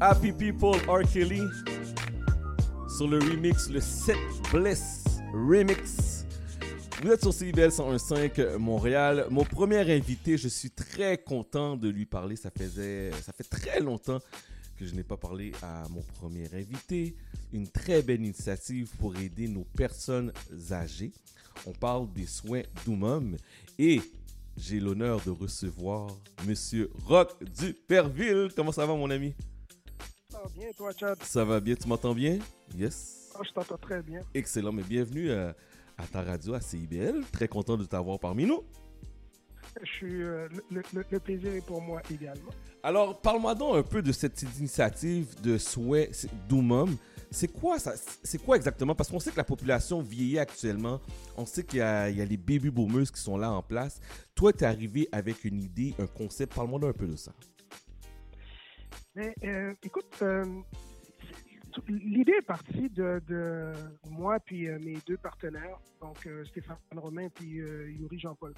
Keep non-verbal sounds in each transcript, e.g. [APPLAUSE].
Happy People R. Kelly sur le remix, le 7 Bliss Remix. Vous êtes sur CIBL 101.5 Montréal. Mon premier invité, je suis très content de lui parler. Ça faisait, ça fait très longtemps que je n'ai pas parlé à mon premier invité. Une très belle initiative pour aider nos personnes âgées. On parle des soins d'Oumum et j'ai l'honneur de recevoir Monsieur Rock Duperville. Comment ça va, mon ami? Ça va bien, toi, Chad? Ça va bien, tu m'entends bien? Yes. Ah, je t'entends très bien. Excellent, mais bienvenue à, à ta radio, à CIBL. Très content de t'avoir parmi nous. Je suis, euh, le, le- le plaisir est pour moi également. Alors, parle-moi donc un peu de cette initiative de soins d'Oumum. C'est quoi ça? C'est quoi exactement? Parce qu'on sait que la population vieillit actuellement. On sait qu'il y, a il y a les baby boomers qui sont là en place. Toi, tu es arrivé avec une idée, un concept. Parle-moi un peu de ça. Mais euh, écoute, euh, l'idée est partie de, moi puis euh, mes deux partenaires, donc Stéphane Romain puis Yuri Jean-Paul.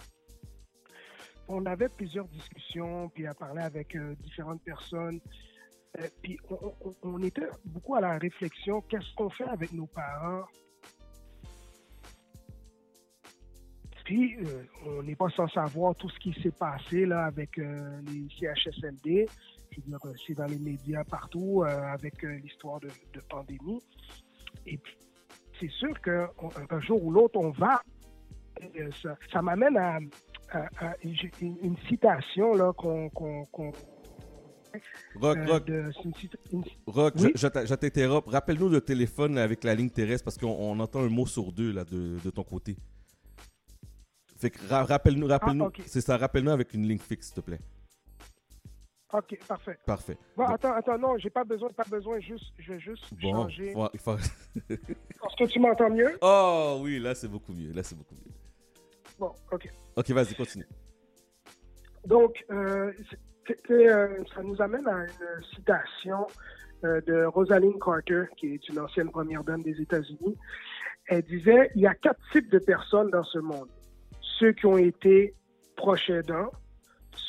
On avait plusieurs discussions, puis à parler avec différentes personnes. Puis on, était beaucoup à la réflexion, qu'est-ce qu'on fait avec nos parents? Puis, on n'est pas sans savoir tout ce qui s'est passé là, avec les CHSLD. C'est dans les médias partout euh, avec euh, l'histoire de, de pandémie. Et puis, c'est sûr qu'un jour ou l'autre, on va. euh, ça ça m'amène à, à- à- j'ai une, une citation là, qu'on. Rock, euh, Rock, de- une une- Rock, Oui? je, je t'interromps. Rappelle-nous le téléphone avec la ligne terrestre parce qu'on on entend un mot sur deux là, de, de ton côté. Fait que ra- rappelle-nous, rappelle-nous. Ah, ok. C'est ça, rappelle-nous avec une ligne fixe, s'il te plaît. OK, parfait. Parfait. Bon, Bon. attends, attends, non, j'ai pas besoin, pas besoin, juste, je vais juste Bon, changer. faut- il faut- [LAUGHS] Est-ce que tu m'entends mieux? Oh oui, là c'est beaucoup mieux. Là c'est beaucoup mieux. Bon, OK. Ok, vas-y, continue. Donc, euh, euh, ça nous amène à une citation euh, de Rosalind Carter, qui est une ancienne première dame des États-Unis. Elle disait, il y a quatre types de personnes dans ce monde. Ceux qui ont été proches aidants,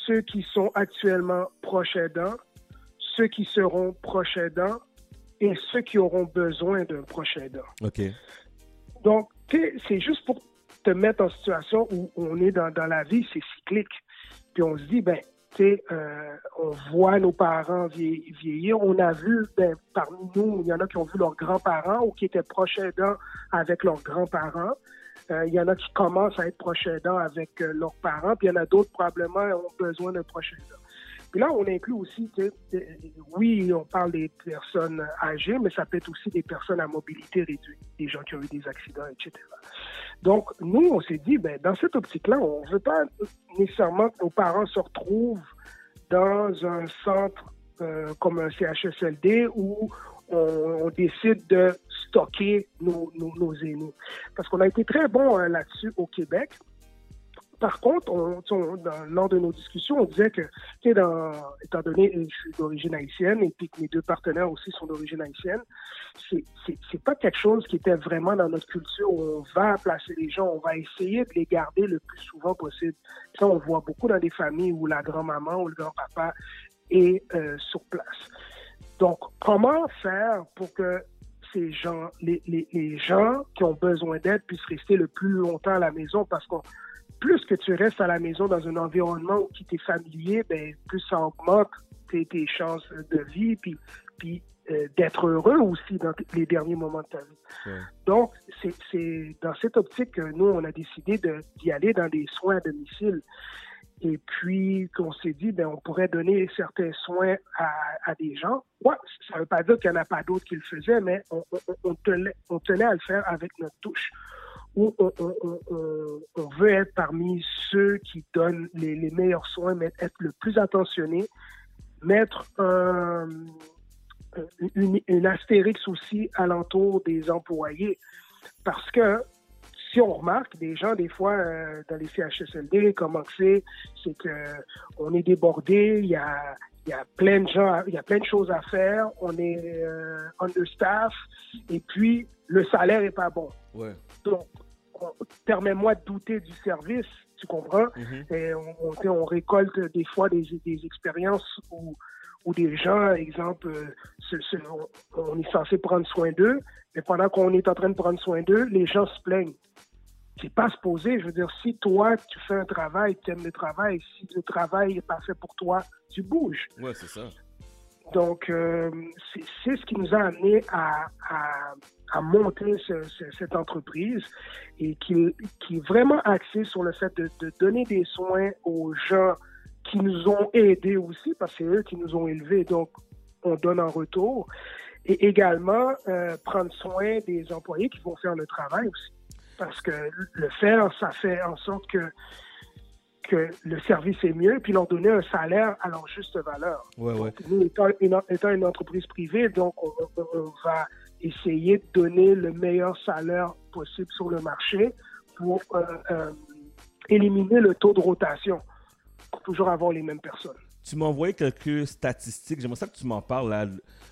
ceux qui sont actuellement proches aidants, ceux qui seront proches aidants et ceux qui auront besoin d'un proche aidant. Ok. Donc, c'est juste pour te mettre en situation où on est dans, dans la vie, c'est cyclique. Puis on se dit, ben, tu sais, euh, on voit nos parents vie- vieillir. On a vu, ben, parmi nous, il y en a qui ont vu leurs grands-parents ou qui étaient proches aidants avec leurs grands-parents. Euh, il y en a qui commencent à être proches aidants avec euh, leurs parents. Puis il y en a d'autres, probablement, ont besoin d'un proche aidant. Puis là, on inclut aussi, sais, euh, oui, on parle des personnes âgées, mais ça peut être aussi des personnes à mobilité réduite, des gens qui ont eu des accidents, etc. Donc, nous, on s'est dit, ben, dans cette optique-là, on ne veut pas nécessairement que nos parents se retrouvent dans un centre comme un CHSLD où on, décide de stocker nos, nos, aînés. Parce qu'on a été très bon euh, là-dessus au Québec. Par contre, dans- lors de nos discussions, on disait que, étant donné que je suis d'origine haïtienne et puis que mes deux partenaires aussi sont d'origine haïtienne, c'est pas quelque chose qui était vraiment dans notre culture on va placer les gens, on va essayer de les garder le plus souvent possible. Ça, on voit beaucoup dans des familles où la grand-maman ou le grand-papa est euh, sur place. Donc, comment faire pour que ces gens, les, les, les gens qui ont besoin d'aide puissent rester le plus longtemps à la maison? Parce que plus que tu restes à la maison dans un environnement qui t'est familier, ben, plus ça augmente tes, tes chances de vie, puis, puis euh, d'être heureux aussi dans les derniers moments de ta vie. Ouais. Donc, c'est dans cette optique que nous, on a décidé d'y aller dans des soins à domicile. Et puis, qu'on s'est dit, ben, on pourrait donner certains soins à, des gens. Ouais, ça ne veut pas dire qu'il n'y en a pas d'autres qui le faisaient, mais on, tenait, à le faire avec notre touche. Où on, veut être parmi ceux qui donnent les, meilleurs soins, mais être le plus attentionné, mettre un, une, une astérix aussi alentour des employés. Parce que si on remarque, des gens, des fois, euh, dans les CHSLD, comment c'est, c'est que on est débordé, il y a, il y a plein de gens, il y a plein de choses à faire, on est euh, understaff, et puis le salaire est pas bon. Ouais. Donc, on- permets-moi de douter du service, tu comprends? Mhm. Et on, on récolte des fois des, des expériences où, où des gens, exemple, on, est censé prendre soin d'eux, mais pendant qu'on est en train de prendre soin d'eux, les gens se plaignent. C'est pas se poser. Je veux dire, si toi, tu fais un travail, tu aimes le travail, si le travail n'est pas fait pour toi, tu bouges. Ouais, c'est ça. Donc, euh, c'est ce qui nous a amené à, à, monter cette entreprise et qui, qui, est vraiment axée sur le fait de, de, donner des soins aux gens qui nous ont aidés aussi, parce que c'est eux qui nous ont élevés, donc on donne en retour. Et également, euh, prendre soin des employés qui vont faire le travail aussi. Parce que le faire, ça fait en sorte que que le service est mieux, puis leur donner un salaire à leur juste valeur. Nous, étant une, entreprise privée, donc on, va essayer de donner le meilleur salaire possible sur le marché pour euh, euh, éliminer le taux de rotation, toujours avoir les mêmes personnes. Tu m'as envoyé quelques statistiques. J'aimerais ça que tu m'en parles là.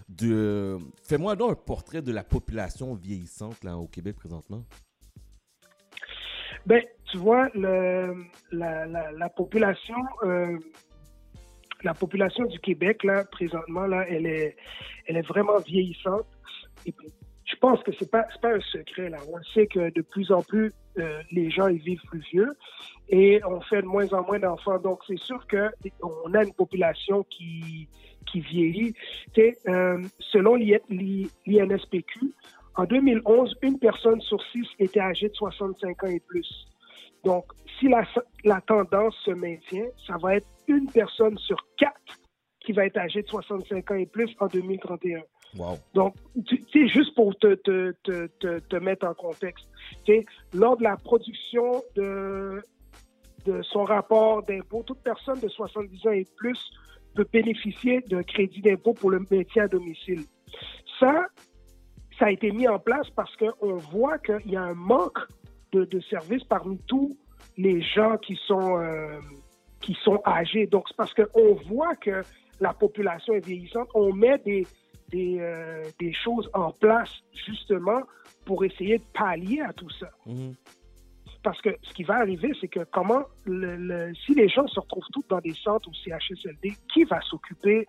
De... Fais-moi donc un portrait de la population vieillissante là, au Québec présentement. Ben, tu vois, le, la, la, population, euh, la population du Québec, là, présentement, là, elle est, elle est vraiment vieillissante. Et puis, je pense que c'est pas, pas un secret, là. On sait que de plus en plus, euh, les gens, ils vivent plus vieux et on fait de moins en moins d'enfants. Donc, c'est sûr qu'on a une population qui, qui vieillit. Euh, selon l'INSPQ, en 2011, une personne sur six était âgée de 65 ans et plus. Donc, si la tendance se maintient, ça va être une personne sur quatre qui va être âgée de 65 ans et plus en 2031. Donc, tu sais, juste pour te, te, te, te, mettre en contexte, lors de la production de, de son rapport d'impôt, toute personne de 70 ans et plus peut bénéficier d'un crédit d'impôt pour le maintien à domicile. Ça, ça a été mis en place parce qu'on voit qu'il y a un manque de, de, services parmi tous les gens qui sont, euh, qui sont âgés. Donc, c'est parce qu'on voit que la population est vieillissante. On met des, des, euh, des, choses en place justement pour essayer de pallier à tout ça. Mhm. Parce que ce qui va arriver, c'est que comment, le, si les gens se retrouvent tous dans des centres ou CHSLD, qui va s'occuper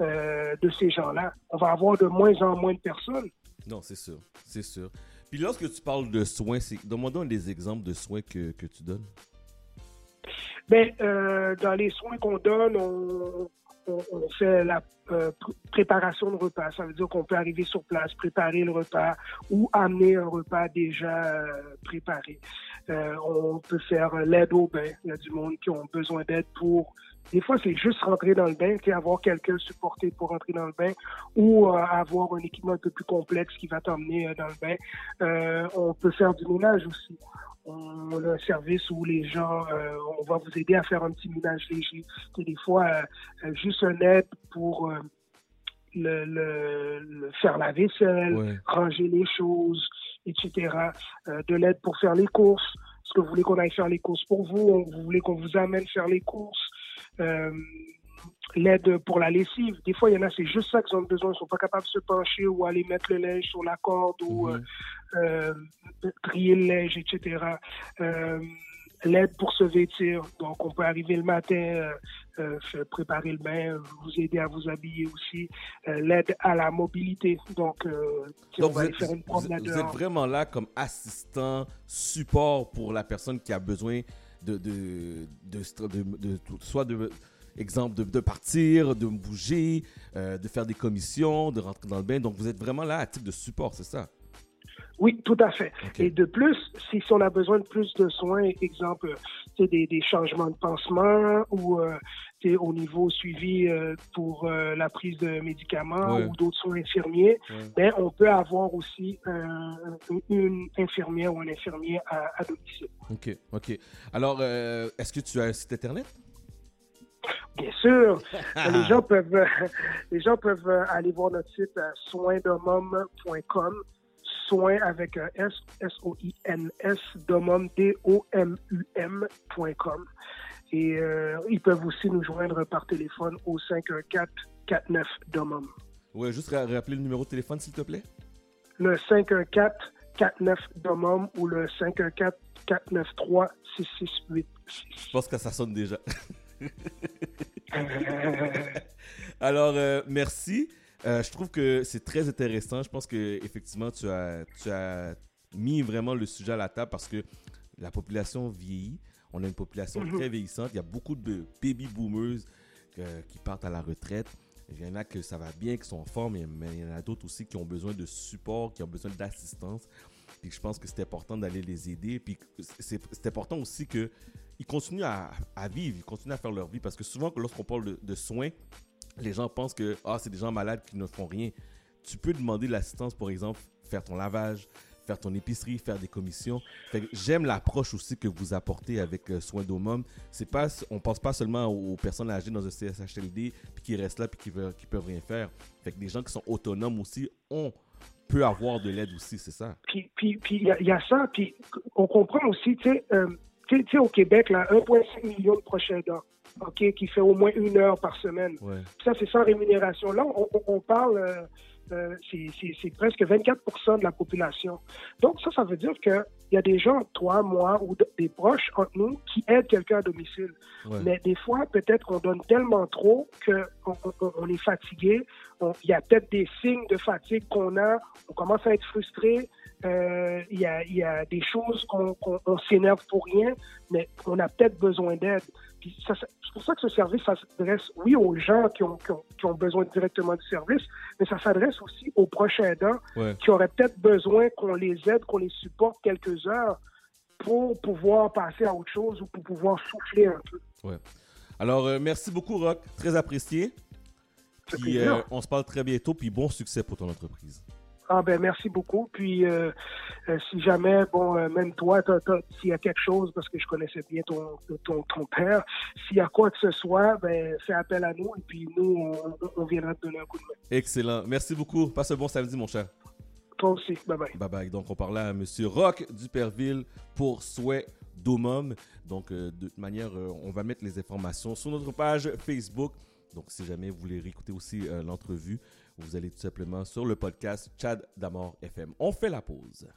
euh, de ces gens-là? On va avoir de moins en moins de personnes. Non, c'est sûr, c'est sûr. Puis lorsque tu parles de soins, demandons des exemples de soins que, que tu donnes. Bien, euh, dans les soins qu'on donne, on, on, fait la euh, préparation de repas. Ça veut dire qu'on peut arriver sur place, préparer le repas ou amener un repas déjà euh, préparé. on peut faire l'aide au bain. Il y a du monde qui ont besoin d'aide pour des fois, c'est juste rentrer dans le bain, avoir quelqu'un supporté pour rentrer dans le bain ou euh, avoir un équipement un peu plus complexe qui va t'emmener euh, dans le bain. Euh, on peut faire du ménage aussi. On a un service où les gens, on va vous aider à faire un petit ménage léger. des fois, juste un aide pour le, le, faire la vaisselle, ranger les choses, etc. de l'aide pour faire les courses. Est-ce que vous voulez qu'on aille faire les courses pour vous? Vous voulez qu'on vous amène faire les courses? Euh, l'aide pour la lessive. Des fois, il y en a, c'est juste ça qu'ils ont besoin. Ils ne sont pas capables de se pencher ou aller mettre le linge sur la corde ou mhm. euh, euh, trier le linge, etc. l'aide pour se vêtir. Donc, on peut arriver le matin, préparer le bain, vous aider à vous habiller aussi. l'aide à la mobilité. Donc, on va faire une promenade vous êtes vraiment là comme assistant, support pour la personne qui a besoin de, de, de, soit de exemple de, partir, de bouger, euh, de faire des commissions, de rentrer dans le bain. Donc, vous êtes vraiment là à titre de support, c'est ça? Oui, tout à fait. Et de plus, si, on a besoin de plus de soins, exemple, des, des changements de pansement ou euh, au niveau suivi euh, pour euh, la prise de médicaments ou d'autres soins infirmiers, ben, on peut avoir aussi une infirmière ou un infirmier à, domicile. OK, OK. Alors, est-ce que tu as un site Internet? Bien sûr. [LAUGHS] les, gens peuvent, les gens peuvent aller voir notre site soindomum.com soins avec un S, S-O-I-N-S, domum, D-O-M-U-M.com. Et euh, ils peuvent aussi nous joindre par téléphone au 514-49 domum. Oui, juste rappeler le numéro de téléphone, s'il te plaît. Le 514-49 domum ou le 514-493-6686. Je pense que ça sonne déjà. [LAUGHS] [LAUGHS] Alors, euh, merci. Euh, je trouve que c'est très intéressant. Je pense que effectivement, tu as, tu as mis vraiment le sujet à la table parce que la population vieillit. On a une population Mhm. très vieillissante. Il y a beaucoup de baby boomers euh, qui partent à la retraite. Il y en a que ça va bien, qui sont en forme, mais il y en a d'autres aussi qui ont besoin de support, qui ont besoin d'assistance. Puis je pense que c'est important d'aller les aider. Puis c'est important aussi que ils continuent à, vivre, ils continuent à faire leur vie. Parce que souvent, lorsqu'on parle de, soins, les gens pensent que ah, c'est des gens malades qui ne font rien. Tu peux demander de l'assistance, par exemple, faire ton lavage, faire ton épicerie, faire des commissions. J'aime l'approche aussi que vous apportez avec euh, Soins d'Hommes. C'est pas, on pense pas seulement aux personnes âgées dans un CSHLD puis qui restent là puis qui, veulent- qui peuvent rien faire. Fait que des gens qui sont autonomes aussi, on peut avoir de l'aide aussi, c'est ça? Puis puis puis il y, a- il y a ça, puis on comprend aussi, tu sais, euh, tu sais- au Québec, là, 1,5 million de proches aidants, OK, qui fait au moins une heure par semaine. Ouais. Ça, c'est sans rémunération. Là, on, parle, euh, euh, c'est- presque 24% de la population. Donc, ça, ça veut dire qu'il y a des gens, toi, moi, ou de- des proches entre nous, qui aident quelqu'un à domicile. Ouais. Mais des fois, peut-être qu'on donne tellement trop qu'on on, on est fatigué. Il y a peut-être des signes de fatigue qu'on a. On commence à être frustré. Euh, Il y, a, il y a des choses qu'on qu'on- on s'énerve pour rien, mais on a peut-être besoin d'aide. C'est pour ça que ce service s'adresse, oui, aux gens qui ont, qui ont, qui ont besoin directement du service, mais ça s'adresse aussi aux proches aidants Ouais. qui auraient peut-être besoin qu'on les aide, qu'on les supporte quelques heures pour pouvoir passer à autre chose ou pour pouvoir souffler un peu. Alors, euh, merci beaucoup, Rock. Très apprécié. Puis, euh, on se parle très bientôt. Puis, bon succès pour ton entreprise. Ah ben merci beaucoup. Puis euh, euh, si jamais, bon, euh, même toi, s'il y a quelque chose, parce que je connaissais bien ton, ton, ton père, s'il y a quoi que ce soit, ben fais appel à nous et puis nous, on, viendra te donner un coup de main. Excellent. Merci beaucoup. Passe un bon samedi, mon cher. Toi aussi. Bye bye. Bye bye. Donc, on parlait à Monsieur Rock Duperville pour Souhait d'Homum. Donc, de toute manière, on va mettre les informations sur notre page Facebook. Donc, si jamais vous voulez réécouter aussi l'entrevue, vous allez tout simplement sur le podcast Chad Damor FM. On fait la pause.